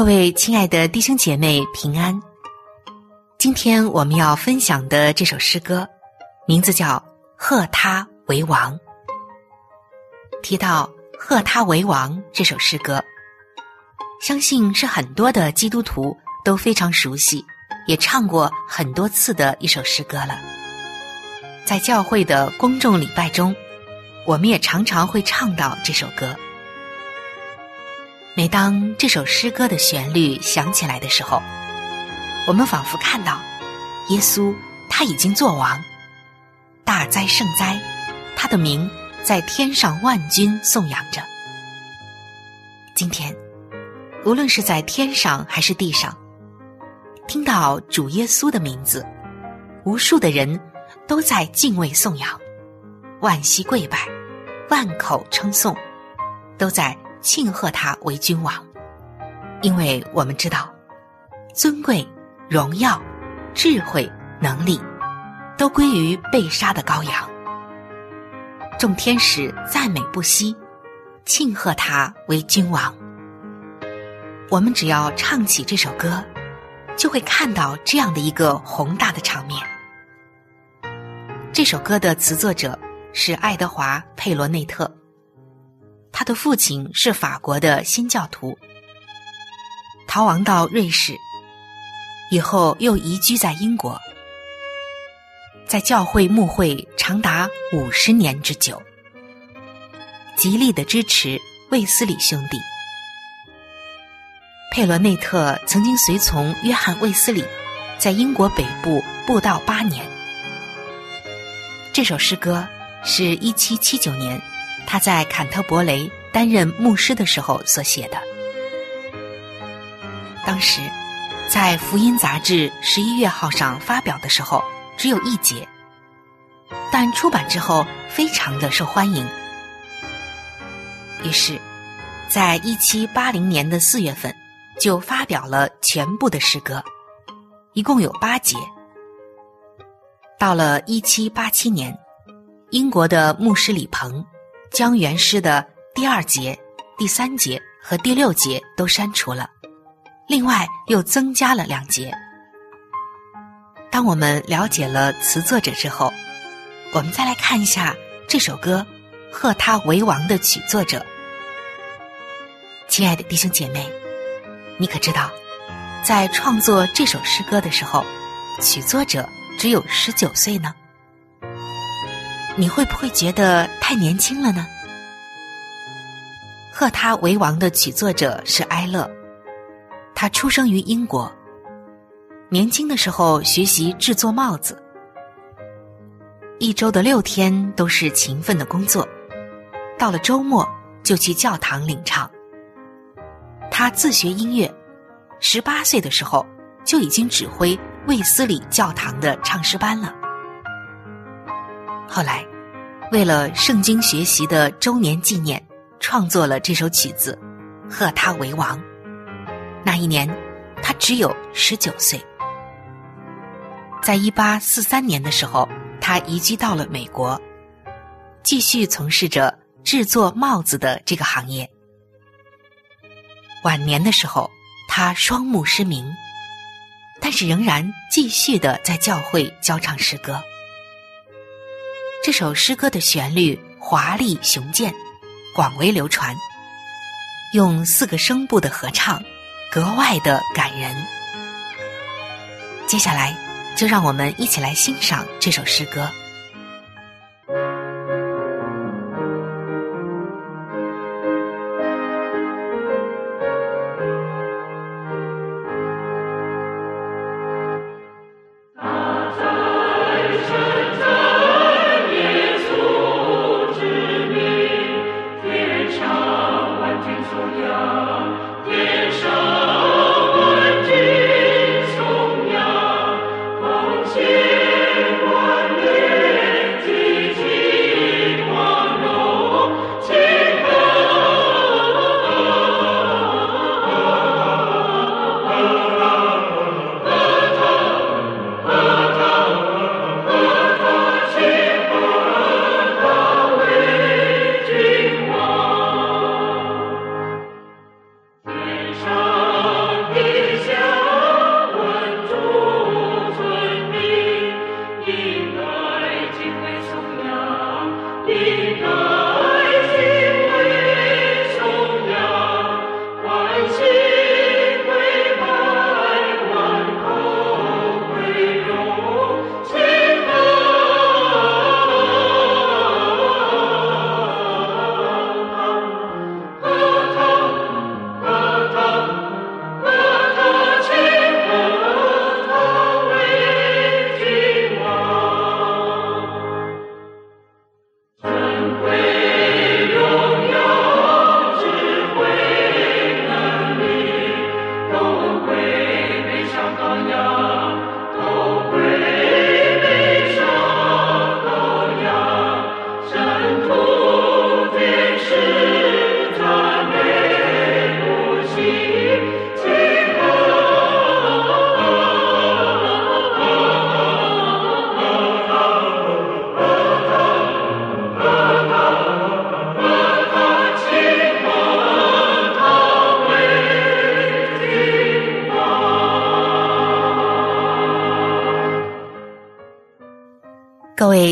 各位亲爱的弟兄姐妹，平安！今天我们要分享的这首诗歌，名字叫《贺他为王》。提到“贺他为王”这首诗歌，相信是很多的基督徒都非常熟悉，也唱过很多次的一首诗歌了。在教会的公众礼拜中，我们也常常会唱到这首歌。每当这首诗歌的旋律响起来的时候，我们仿佛看到耶稣他已经做王，大哉圣哉，他的名在天上万军颂扬着。今天，无论是在天上还是地上，听到主耶稣的名字，无数的人都在敬畏颂扬，万膝跪拜，万口称颂，都在。庆贺他为君王，因为我们知道，尊贵、荣耀、智慧、能力，都归于被杀的羔羊。众天使赞美不息，庆贺他为君王。我们只要唱起这首歌，就会看到这样的一个宏大的场面。这首歌的词作者是爱德华·佩罗内特。他的父亲是法国的新教徒，逃亡到瑞士，以后又移居在英国，在教会牧会长达五十年之久，极力的支持卫斯理兄弟。佩罗内特曾经随从约翰卫斯理，在英国北部布道八年。这首诗歌是一七七九年。他在坎特伯雷担任牧师的时候所写的。当时，在《福音》杂志十一月号上发表的时候，只有一节，但出版之后非常的受欢迎。于是，在一七八零年的四月份，就发表了全部的诗歌，一共有八节。到了一七八七年，英国的牧师李鹏。将原诗的第二节、第三节和第六节都删除了，另外又增加了两节。当我们了解了词作者之后，我们再来看一下这首歌《贺他为王》的曲作者。亲爱的弟兄姐妹，你可知道，在创作这首诗歌的时候，曲作者只有十九岁呢？你会不会觉得太年轻了呢？贺他为王的曲作者是埃勒，他出生于英国，年轻的时候学习制作帽子，一周的六天都是勤奋的工作，到了周末就去教堂领唱。他自学音乐，十八岁的时候就已经指挥卫斯理教堂的唱诗班了。后来。为了圣经学习的周年纪念，创作了这首曲子，贺他为王。那一年，他只有十九岁。在一八四三年的时候，他移居到了美国，继续从事着制作帽子的这个行业。晚年的时候，他双目失明，但是仍然继续的在教会教唱诗歌。这首诗歌的旋律华丽雄健，广为流传，用四个声部的合唱。格外的感人。接下来，就让我们一起来欣赏这首诗歌。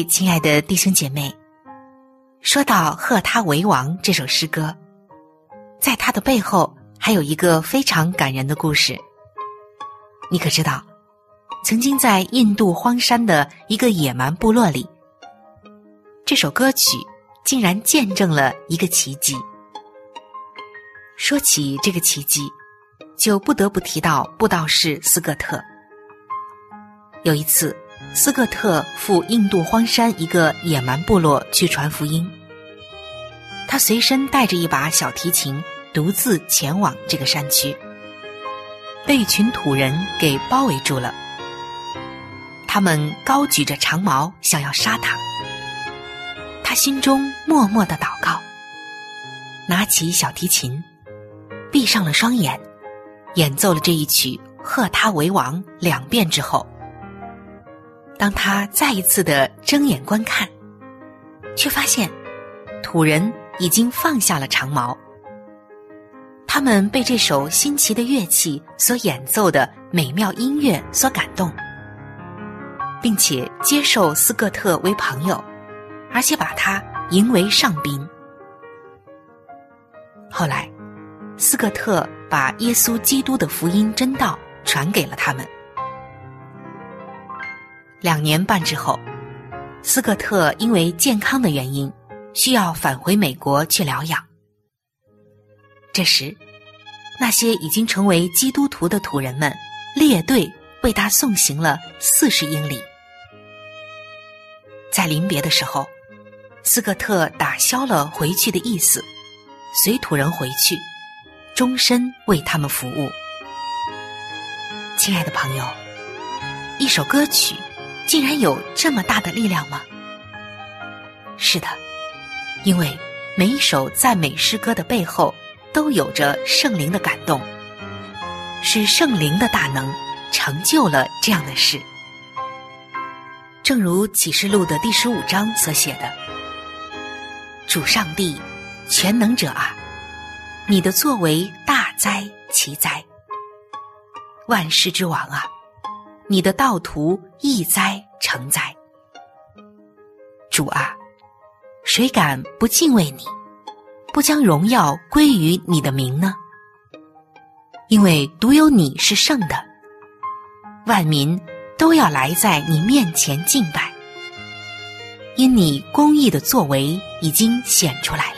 亲爱的弟兄姐妹，说到《贺他为王》这首诗歌，在它的背后还有一个非常感人的故事。你可知道，曾经在印度荒山的一个野蛮部落里，这首歌曲竟然见证了一个奇迹。说起这个奇迹，就不得不提到布道士斯格特。有一次。斯科特赴印度荒山一个野蛮部落去传福音，他随身带着一把小提琴，独自前往这个山区，被一群土人给包围住了。他们高举着长矛，想要杀他。他心中默默的祷告，拿起小提琴，闭上了双眼，演奏了这一曲《贺他为王》两遍之后。当他再一次的睁眼观看，却发现土人已经放下了长矛。他们被这首新奇的乐器所演奏的美妙音乐所感动，并且接受斯科特为朋友，而且把他迎为上宾。后来，斯科特把耶稣基督的福音真道传给了他们。两年半之后，斯科特因为健康的原因，需要返回美国去疗养。这时，那些已经成为基督徒的土人们列队为他送行了四十英里。在临别的时候，斯科特打消了回去的意思，随土人回去，终身为他们服务。亲爱的朋友，一首歌曲。竟然有这么大的力量吗？是的，因为每一首赞美诗歌的背后都有着圣灵的感动，是圣灵的大能成就了这样的事。正如启示录的第十五章所写的：“主上帝，全能者啊，你的作为大哉奇哉！万世之王啊，你的道途易哉成哉！主啊，谁敢不敬畏你，不将荣耀归于你的名呢？因为独有你是圣的，万民。”都要来在你面前敬拜，因你公义的作为已经显出来了。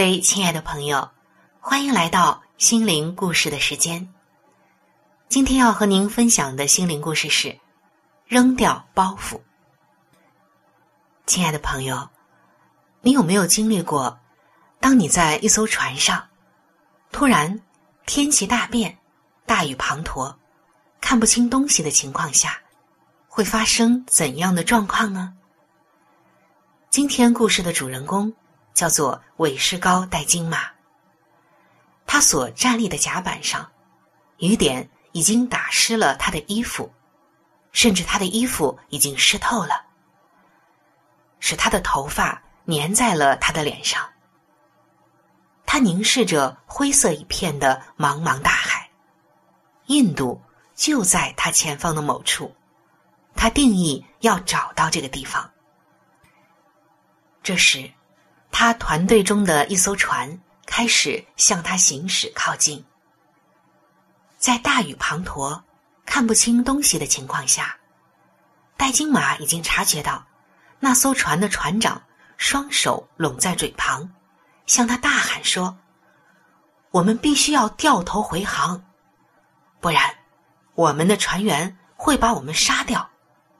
各位亲爱的朋友，欢迎来到心灵故事的时间。今天要和您分享的心灵故事是：扔掉包袱。亲爱的朋友。你有没有经历过，当你在一艘船上，突然天气大变，大雨滂沱，看不清东西的情况下，会发生怎样的状况呢？今天故事的主人公叫做韦世高戴金马，他所站立的甲板上，雨点已经打湿了他的衣服，甚至他的衣服已经湿透了，使他的头发。粘在了他的脸上。他凝视着灰色一片的茫茫大海，印度就在他前方的某处。他定义要找到这个地方。这时，他团队中的一艘船开始向他行驶靠近。在大雨滂沱、看不清东西的情况下，戴金马已经察觉到那艘船的船长。双手拢在嘴旁，向他大喊说：“我们必须要掉头回航，不然我们的船员会把我们杀掉，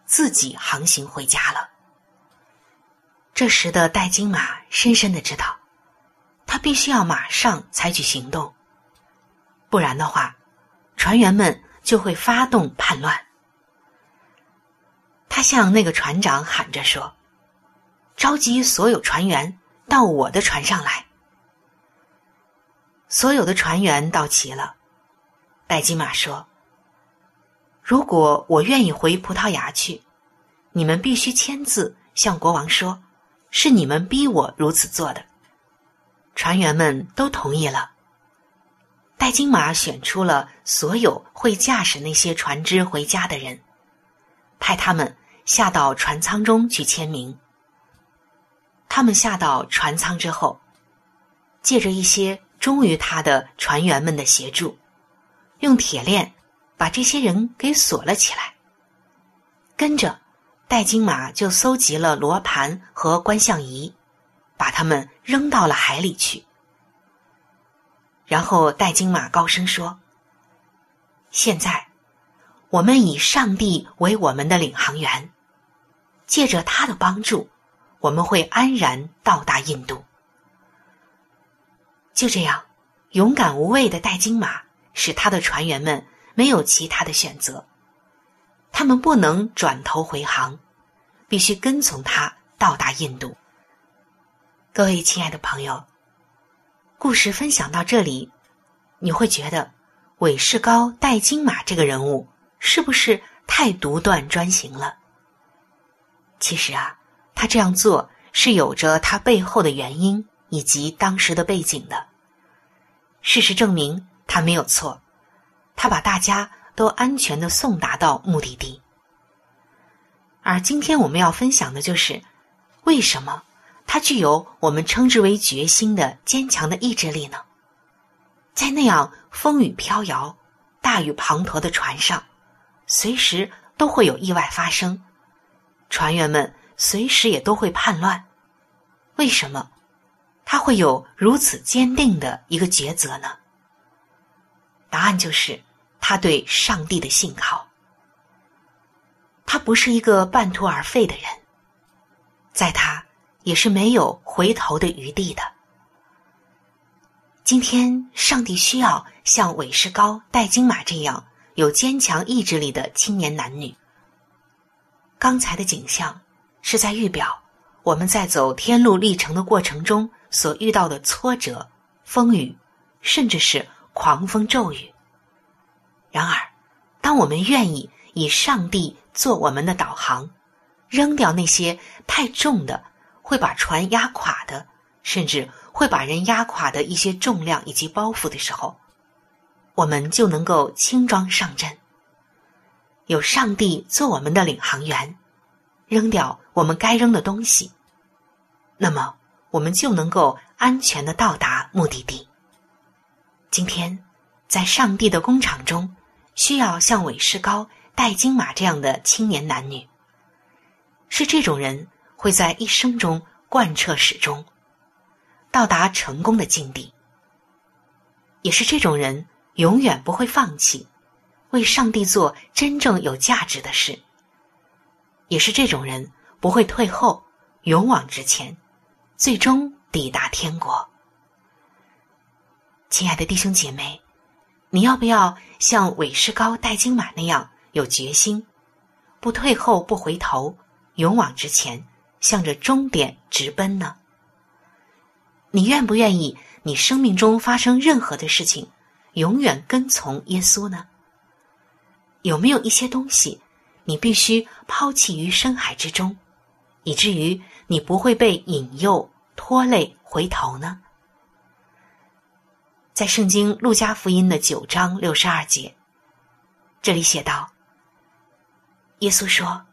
自己航行回家了。”这时的戴金马深深的知道，他必须要马上采取行动，不然的话，船员们就会发动叛乱。他向那个船长喊着说。召集所有船员到我的船上来。所有的船员到齐了。戴金马说：“如果我愿意回葡萄牙去，你们必须签字向国王说，是你们逼我如此做的。”船员们都同意了。戴金马选出了所有会驾驶那些船只回家的人，派他们下到船舱中去签名。他们下到船舱之后，借着一些忠于他的船员们的协助，用铁链把这些人给锁了起来。跟着，戴金马就搜集了罗盘和观象仪，把它们扔到了海里去。然后，戴金马高声说：“现在，我们以上帝为我们的领航员，借着他的帮助。”我们会安然到达印度。就这样，勇敢无畏的戴金马使他的船员们没有其他的选择，他们不能转头回航，必须跟从他到达印度。各位亲爱的朋友，故事分享到这里，你会觉得韦世高戴金马这个人物是不是太独断专行了？其实啊。他这样做是有着他背后的原因以及当时的背景的。事实证明，他没有错，他把大家都安全的送达到目的地。而今天我们要分享的就是，为什么它具有我们称之为决心的坚强的意志力呢？在那样风雨飘摇、大雨滂沱的船上，随时都会有意外发生，船员们随时也都会叛乱。为什么他会有如此坚定的一个抉择呢？答案就是他对上帝的信靠。他不是一个半途而废的人，在他也是没有回头的余地的。今天，上帝需要像韦世高、戴金马这样有坚强意志力的青年男女。刚才的景象是在预表我们在走天路历程的过程中所遇到的挫折、风雨，甚至是狂风骤雨。然而，当我们愿意以上帝做我们的导航，扔掉那些太重的、会把船压垮的，甚至……会把人压垮的一些重量以及包袱的时候，我们就能够轻装上阵。有上帝做我们的领航员，扔掉我们该扔的东西，那么我们就能够安全的到达目的地。今天，在上帝的工厂中，需要像韦世高、戴金马这样的青年男女。是这种人会在一生中贯彻始终。到达成功的境地，也是这种人永远不会放弃，为上帝做真正有价值的事。也是这种人不会退后，勇往直前，最终抵达天国。亲爱的弟兄姐妹，你要不要像韦世高、戴金马那样有决心，不退后、不回头，勇往直前，向着终点直奔呢？你愿不愿意？你生命中发生任何的事情，永远跟从耶稣呢？有没有一些东西，你必须抛弃于深海之中，以至于你不会被引诱、拖累、回头呢？在圣经路加福音的九章六十二节，这里写道：“耶稣说，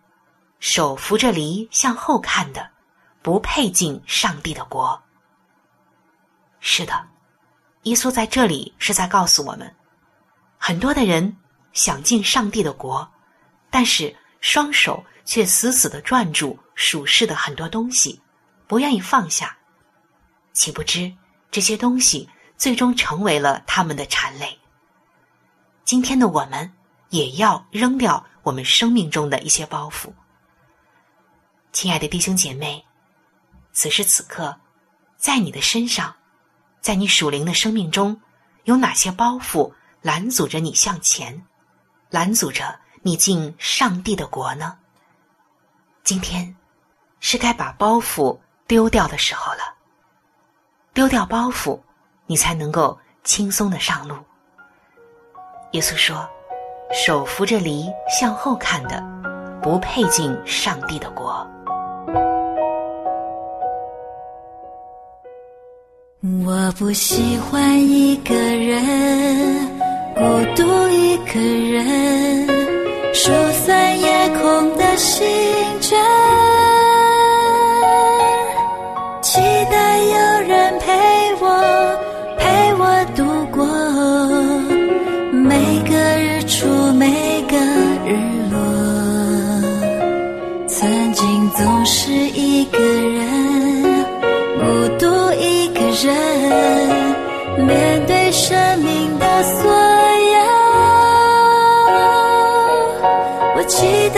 手扶着犁向后看的，不配进上帝的国。”是的，耶稣在这里是在告诉我们，很多的人想进上帝的国，但是双手却死死的攥住属世的很多东西，不愿意放下，岂不知这些东西最终成为了他们的缠累。今天的我们也要扔掉我们生命中的一些包袱。亲爱的弟兄姐妹，此时此刻，在你的身上。在你属灵的生命中，有哪些包袱拦阻着你向前，拦阻着你进上帝的国呢？今天是该把包袱丢掉的时候了。丢掉包袱，你才能够轻松的上路。耶稣说：“手扶着犁向后看的，不配进上帝的国。”我不喜欢一个人，孤独一个人，疏散夜空的星辰，期待有总是一个人，孤独一个。人面对生命的所有，我期待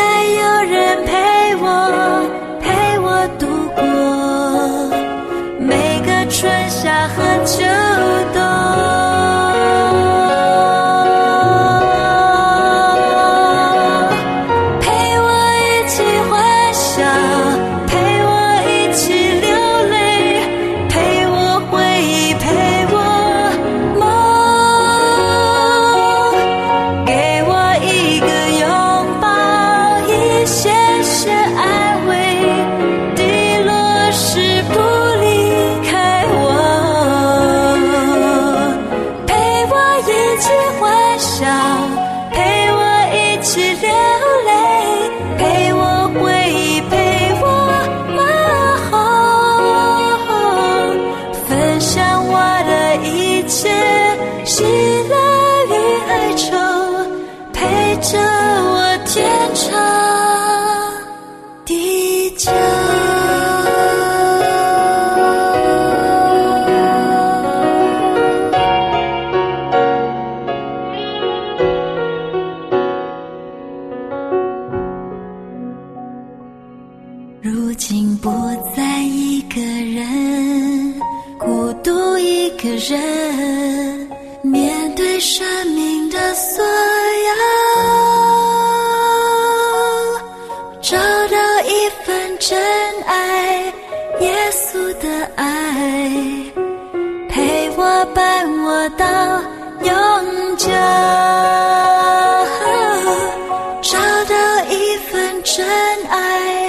份真爱，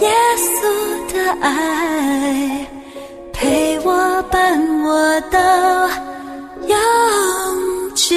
耶稣的爱，陪我伴我到永久。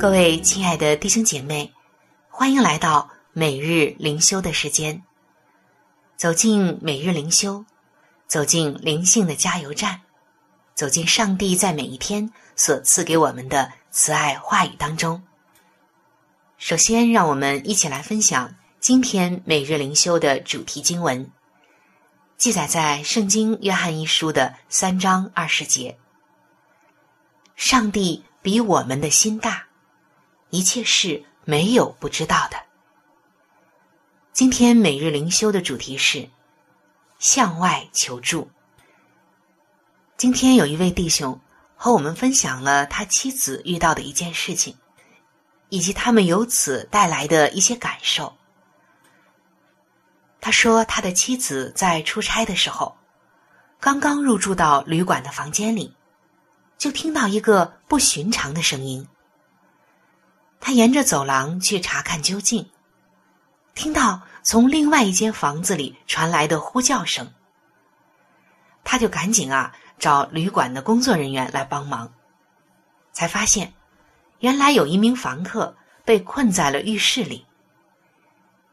各位亲爱的弟兄姐妹，欢迎来到每日灵修的时间。走进每日灵修，走进灵性的加油站，走进上帝在每一天所赐给我们的慈爱话语当中。首先，让我们一起来分享今天每日灵修的主题经文，记载在《圣经·约翰一书》的三章二十节。上帝比我们的心大。一切事没有不知道的。今天每日灵修的主题是向外求助。今天有一位弟兄和我们分享了他妻子遇到的一件事情，以及他们由此带来的一些感受。他说，他的妻子在出差的时候，刚刚入住到旅馆的房间里，就听到一个不寻常的声音。他沿着走廊去查看究竟，听到从另外一间房子里传来的呼叫声，他就赶紧啊找旅馆的工作人员来帮忙，才发现原来有一名房客被困在了浴室里。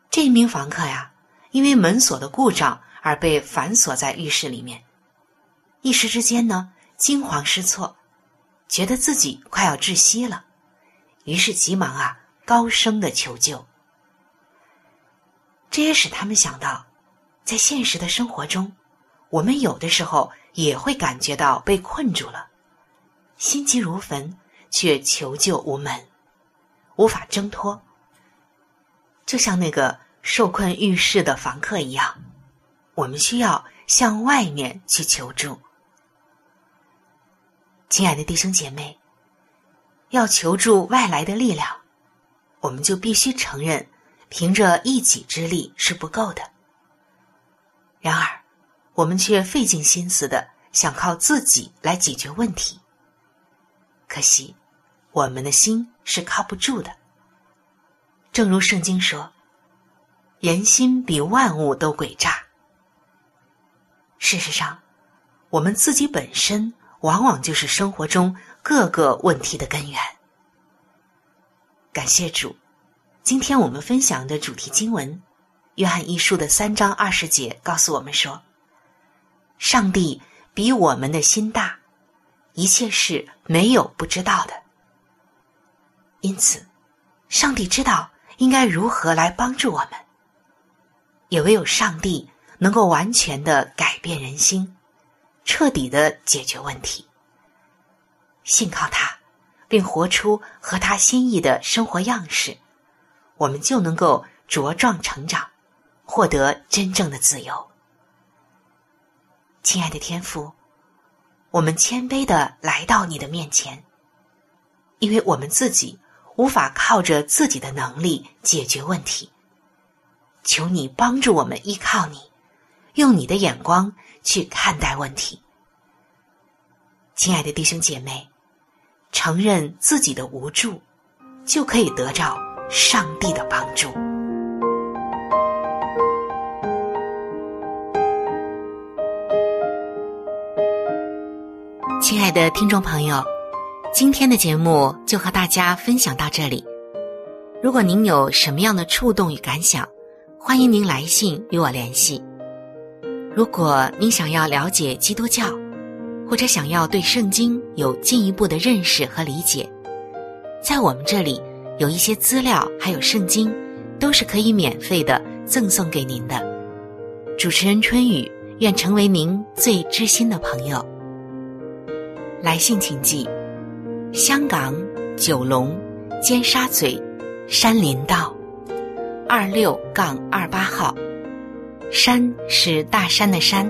这名房客呀，因为门锁的故障而被反锁在浴室里面，一时之间呢惊慌失措，觉得自己快要窒息了。于是急忙啊，高声的求救。这也使他们想到，在现实的生活中，我们有的时候也会感觉到被困住了，心急如焚，却求救无门，无法挣脱。就像那个受困浴室的房客一样，我们需要向外面去求助。亲爱的弟兄姐妹。要求助外来的力量，我们就必须承认，凭着一己之力是不够的。然而，我们却费尽心思的想靠自己来解决问题。可惜，我们的心是靠不住的。正如圣经说：“人心比万物都诡诈。”事实上，我们自己本身往往就是生活中。各个问题的根源。感谢主，今天我们分享的主题经文《约翰一书》的三章二十节告诉我们说：“上帝比我们的心大，一切事没有不知道的。”因此，上帝知道应该如何来帮助我们。也唯有上帝能够完全的改变人心，彻底的解决问题。信靠他，并活出合他心意的生活样式，我们就能够茁壮成长，获得真正的自由。亲爱的天父，我们谦卑的来到你的面前，因为我们自己无法靠着自己的能力解决问题。求你帮助我们依靠你，用你的眼光去看待问题。亲爱的弟兄姐妹，承认自己的无助，就可以得到上帝的帮助。亲爱的听众朋友，今天的节目就和大家分享到这里。如果您有什么样的触动与感想，欢迎您来信与我联系。如果您想要了解基督教，或者想要对圣经有进一步的认识和理解，在我们这里有一些资料，还有圣经，都是可以免费的赠送给您的。主持人春雨愿成为您最知心的朋友。来信请寄：香港九龙尖沙咀山林道。二六杠二八号，山是大山的山，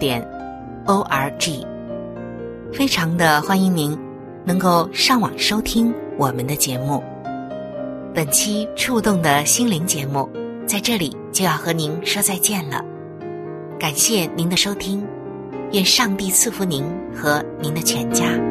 点 o r g，非常的欢迎您能够上网收听我们的节目。本期触动的心灵节目在这里就要和您说再见了，感谢您的收听，愿上帝赐福您和您的全家。